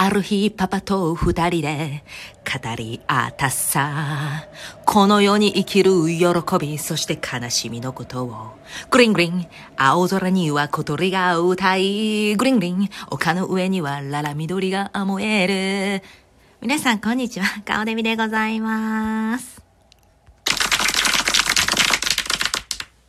ある日パパと二人で語り合ったさ。この世に生きる喜び、そして悲しみのことを。グリングリン、青空には小鳥が歌い。グリングリン、丘の上にはララ緑が燃える。皆さんこんにちは。顔デミでございます。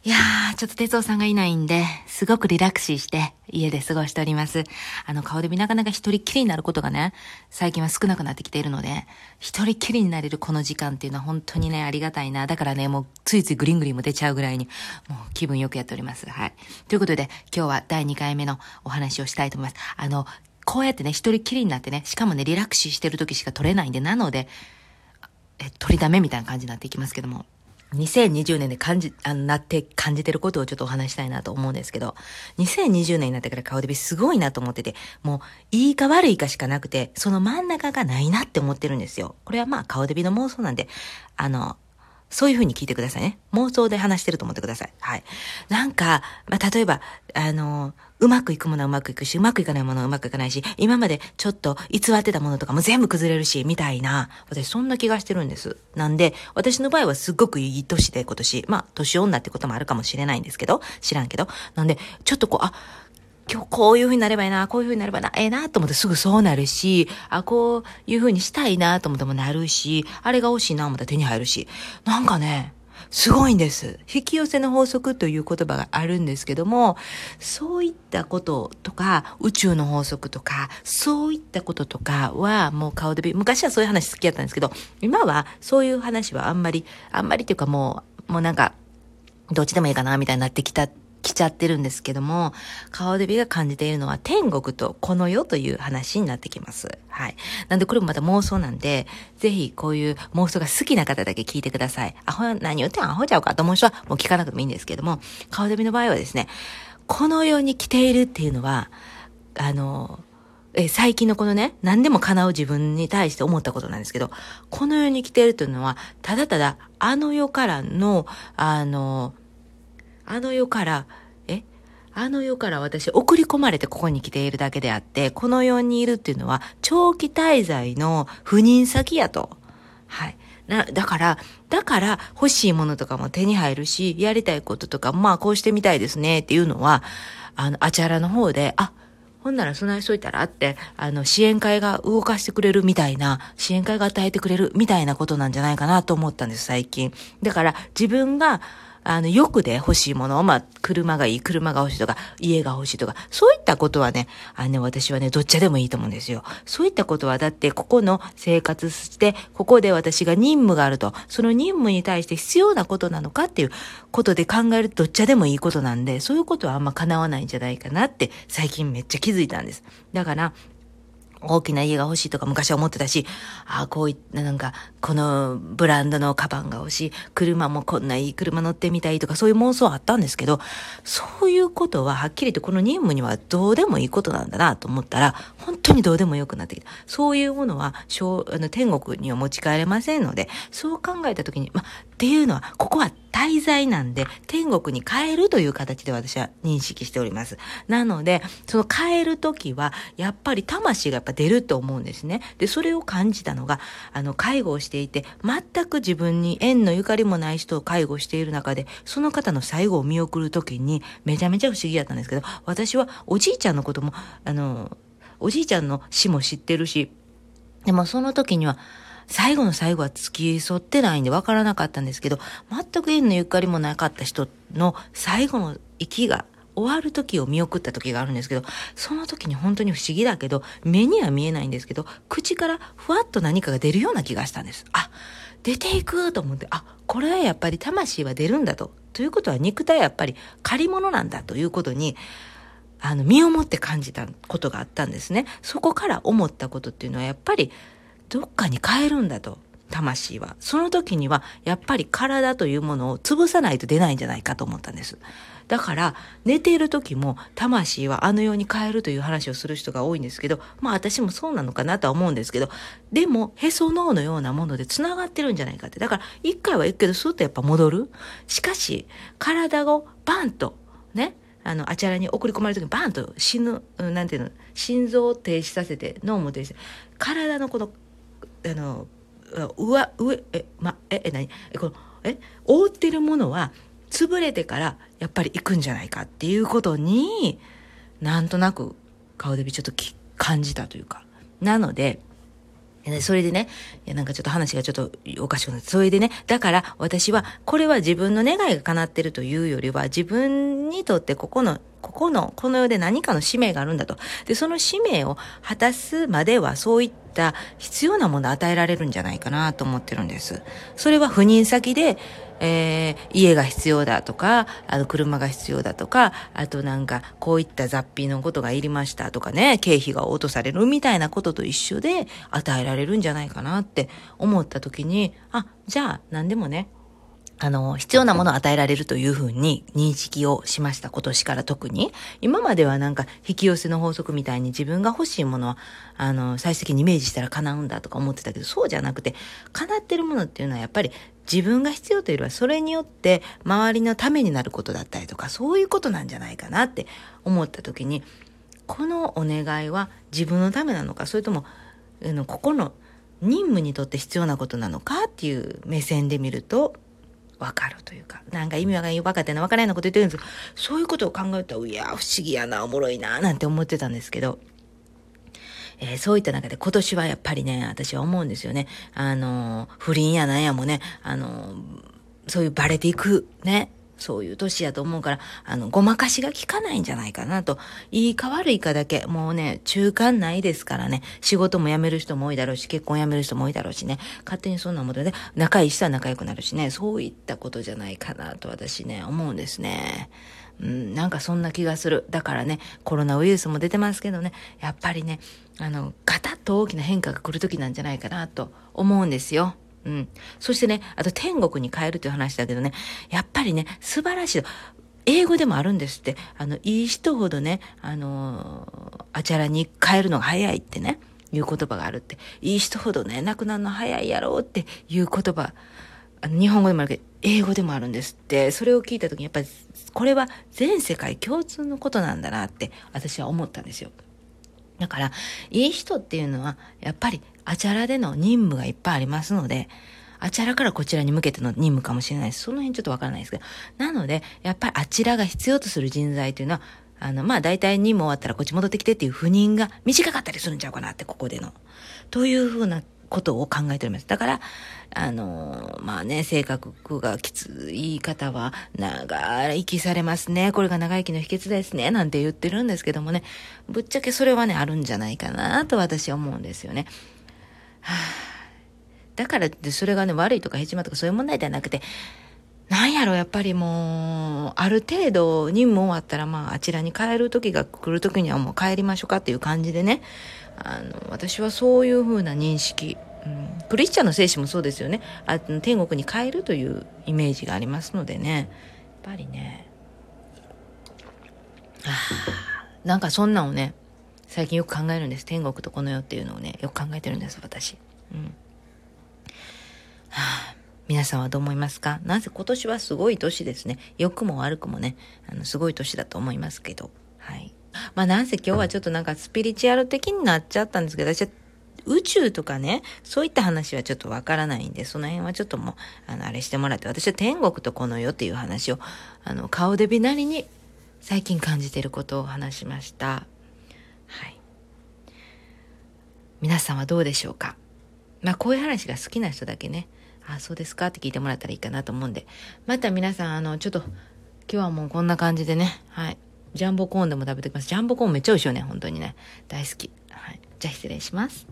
いやー、ちょっと哲夫さんがいないんで、すごくリラックスして家で過ごしております。あの、顔で見なかなか一人きりになることがね、最近は少なくなってきているので、一人きりになれるこの時間っていうのは本当にね、ありがたいな。だからね、もうついついグリングリンも出ちゃうぐらいに、もう気分よくやっております。はい。ということで、今日は第2回目のお話をしたいと思います。あの、こうやってね、一人きりになってね、しかもね、リラックスしてる時しか撮れないんで、なので、え、撮りだめみたいな感じになっていきますけども、2020年で感じ、あの、なって感じてることをちょっとお話したいなと思うんですけど、2020年になってから顔デビすごいなと思ってて、もう、いいか悪いかしかなくて、その真ん中がないなって思ってるんですよ。これはまあ顔デビの妄想なんで、あの、そういう風に聞いてくださいね。妄想で話してると思ってください。はい。なんか、まあ、例えば、あの、うまくいくものはうまくいくし、うまくいかないものはうまくいかないし、今までちょっと偽ってたものとかも全部崩れるし、みたいな、私そんな気がしてるんです。なんで、私の場合はすっごくいい年で今年、まあ、年女ってこともあるかもしれないんですけど、知らんけど。なんで、ちょっとこう、あ、今日こういう風になればいいな、こういう風になればな、ええなと思ってすぐそうなるし、あ、こういう風にしたいなと思ってもなるし、あれが欲しいな思ったら手に入るし、なんかね、すごいんです。引き寄せの法則という言葉があるんですけども、そういったこととか、宇宙の法則とか、そういったこととかはもう顔で、昔はそういう話好きだったんですけど、今はそういう話はあんまり、あんまりっていうかもう、もうなんか、どっちでもいいかなみたいになってきた来ちゃってるんですけども、顔デビが感じているのは天国とこの世という話になってきます。はい。なんでこれもまた妄想なんで、ぜひこういう妄想が好きな方だけ聞いてください。アホ、何言ってんアホちゃうかと思う人はもう聞かなくてもいいんですけども、顔デビの場合はですね、この世に来ているっていうのは、あの、え最近のこのね、何でも叶う自分に対して思ったことなんですけど、この世に来ているというのは、ただただあの世からの、あの、あの世から、え？あの世から私送り込まれてここに来ているだけであって、この世にいるっていうのは長期滞在の赴任先やと。はい。な、だから、だから欲しいものとかも手に入るし、やりたいこととか、まあこうしてみたいですねっていうのは、あの、あちゃらの方で、あ、ほんなら備えしといたらって、あの、支援会が動かしてくれるみたいな、支援会が与えてくれるみたいなことなんじゃないかなと思ったんです、最近。だから、自分が、あの、欲で欲しいものを、まあ、車がいい、車が欲しいとか、家が欲しいとか、そういったことはね、あのね、私はね、どっちでもいいと思うんですよ。そういったことは、だって、ここの生活して、ここで私が任務があると、その任務に対して必要なことなのかっていうことで考えると、どっちでもいいことなんで、そういうことはあんま叶わないんじゃないかなって、最近めっちゃ気づいたんです。だから、大きな家が欲しいとか昔は思ってたし、ああ、こういった、なんか、このブランドのカバンが欲しい、車もこんないい車乗ってみたいとか、そういう妄想はあったんですけど、そういうことははっきりとこの任務にはどうでもいいことなんだなと思ったら、本当にどうでもよくなってきた。そういうものは、あの天国には持ち帰れませんので、そう考えたときに、まっていうのは、ここは滞在なんで、天国に帰るという形で私は認識しております。なので、その帰るときは、やっぱり魂がやっぱ出ると思うんですね。で、それを感じたのが、あの、介護をしてしていて、全く自分に縁のゆかりもない人を介護している中で、その方の最後を見送るときに、めちゃめちゃ不思議やったんですけど、私はおじいちゃんのことも、あの、おじいちゃんの死も知ってるし、でもその時には、最後の最後は付き添ってないんで分からなかったんですけど、全く縁のゆかりもなかった人の最後の息が終わる時を見送った時があるんですけど、その時に本当に不思議だけど、目には見えないんですけど、口からふわっと何かが出るような気がしたんです。あ、出ていくと思って、あ、これはやっぱり魂は出るんだと。ということは肉体はやっぱり借り物なんだということに、あの、身をもって感じたことがあったんですね。そこから思ったことっていうのはやっぱりどっかに変えるんだと。魂は。その時には、やっぱり体というものを潰さないと出ないんじゃないかと思ったんです。だから、寝ている時も、魂はあの世に変えるという話をする人が多いんですけど、まあ私もそうなのかなとは思うんですけど、でも、へそ脳のようなもので繋がってるんじゃないかって。だから、一回は行くけど、スッとやっぱ戻る。しかし、体をバンと、ね、あの、あちらに送り込まれる時にバンと死ぬ、なんていうの、心臓を停止させて、脳も停止して、体のこの、あの、上、上、え、ま、え、え、何？え、この、え、覆ってるものは、潰れてからやっぱり行くんじゃないかっていうことになんとなく顔でびちょっと感じたというか。なのでそれでね、いやなんかちょっと話がちょっとおかしくなって、それでね、だから私は、これは自分の願いが叶ってるというよりは、自分にとってここの、ここの、この世で何かの使命があるんだと。で、その使命を果たすまでは、そういったた必要なものを与えられるんじゃないかなと思ってるんです。それは赴任先で、えー、家が必要だとか、あの、車が必要だとか、あとなんか、こういった雑費のことがいりましたとかね、経費が落とされるみたいなことと一緒で与えられるんじゃないかなって思った時に、あ、じゃあ、何でもね、あの、必要なものを与えられるというふうに認識をしました。今年から特に。今まではなんか引き寄せの法則みたいに自分が欲しいものは、あの、最終的にイメージしたら叶うんだとか思ってたけど、そうじゃなくて、叶ってるものっていうのはやっぱり自分が必要というよりはそれによって周りのためになることだったりとかそういうことなんじゃないかなって思った時にこのお願いは自分のためなのかそれともあのここの任務にとって必要なことなのかっていう目線で見ると分かるというかなんか意味わかんない分かってない分からないようなこと言ってるんですけどそういうことを考えたらいや不思議やなおもろいななんて思ってたんですけど。えー、そういった中で今年はやっぱりね、私は思うんですよね。あの、不倫やなんやもね、あの、そういうバレていく、ね、そういう年やと思うから、あの、ごまかしが効かないんじゃないかなと。いいか悪いかだけ、もうね、中間ないですからね。仕事も辞める人も多いだろうし、結婚辞める人も多いだろうしね。勝手にそんなもので、仲いい人は仲良くなるしね。そういったことじゃないかなと私ね、思うんですね。うん、なんかそんな気がする。だからね、コロナウイルスも出てますけどね、やっぱりね、あの、ガタッと大きな変化が来る時なんじゃないかなと思うんですよ。うん。そしてね、あと天国に帰るという話だけどね、やっぱりね、素晴らしい。英語でもあるんですって。あの、いい人ほどね、あのあちらに帰るのが早いってね、いう言葉があるって。いい人ほどね、亡くなるの早いやろうっていう言葉。日本語でもあるけど、英語でもあるんですって。それを聞いた時に、やっぱり、これは全世界共通のことなんだなって私は思ったんですよ。だから、いい人っていうのは、やっぱり、あちゃらでの任務がいっぱいありますので、あちらからこちらに向けての任務かもしれないです。その辺ちょっとわからないですけど。なので、やっぱりあちらが必要とする人材というのは、あの、まあ、大体任務終わったらこっち戻ってきてっていう不妊が短かったりするんちゃうかなって、ここでの。というふうなことを考えております。だから、あの、まあね、性格がきつい方は、長生きされますね。これが長生きの秘訣ですね。なんて言ってるんですけどもね、ぶっちゃけそれはね、あるんじゃないかなと私は思うんですよね。はあ、だからってそれがね、悪いとかヘチマとかそういう問題ではなくて、なんやろ、やっぱりもう、ある程度任務終わったら、まあ、あちらに帰る時が来る時にはもう帰りましょうかっていう感じでね、あの、私はそういうふうな認識、うん、クリスチャンの精神もそうですよね。あ天国に帰るというイメージがありますのでね、やっぱりね、あ。なんかそんなんをね、最近よく考えるんです。天国とこの世っていうのをね、よく考えてるんです、私。うん。はあ皆さんはどう思いますか？なぜ今年はすごい年ですね。良くも悪くもね、あの、すごい年だと思いますけど。はい。まあなんせ今日はちょっとなんかスピリチュアル的になっちゃったんですけど、私は宇宙とかね、そういった話はちょっとわからないんで、その辺はちょっともう、あの、あれしてもらって、私は天国とこの世っていう話を、あの、顔でびなりに最近感じていることを話しました。はい。皆さんはどうでしょうか？まあこういう話が好きな人だけね、あ、そうですか？って聞いてもらったらいいかなと思うんで。また皆さん、あの、ちょっと、今日はもうこんな感じでね、はい。ジャンボコーンでも食べてきます。ジャンボコーンめっちゃ美味しいよね、本当にね。大好き。はい。じゃあ失礼します。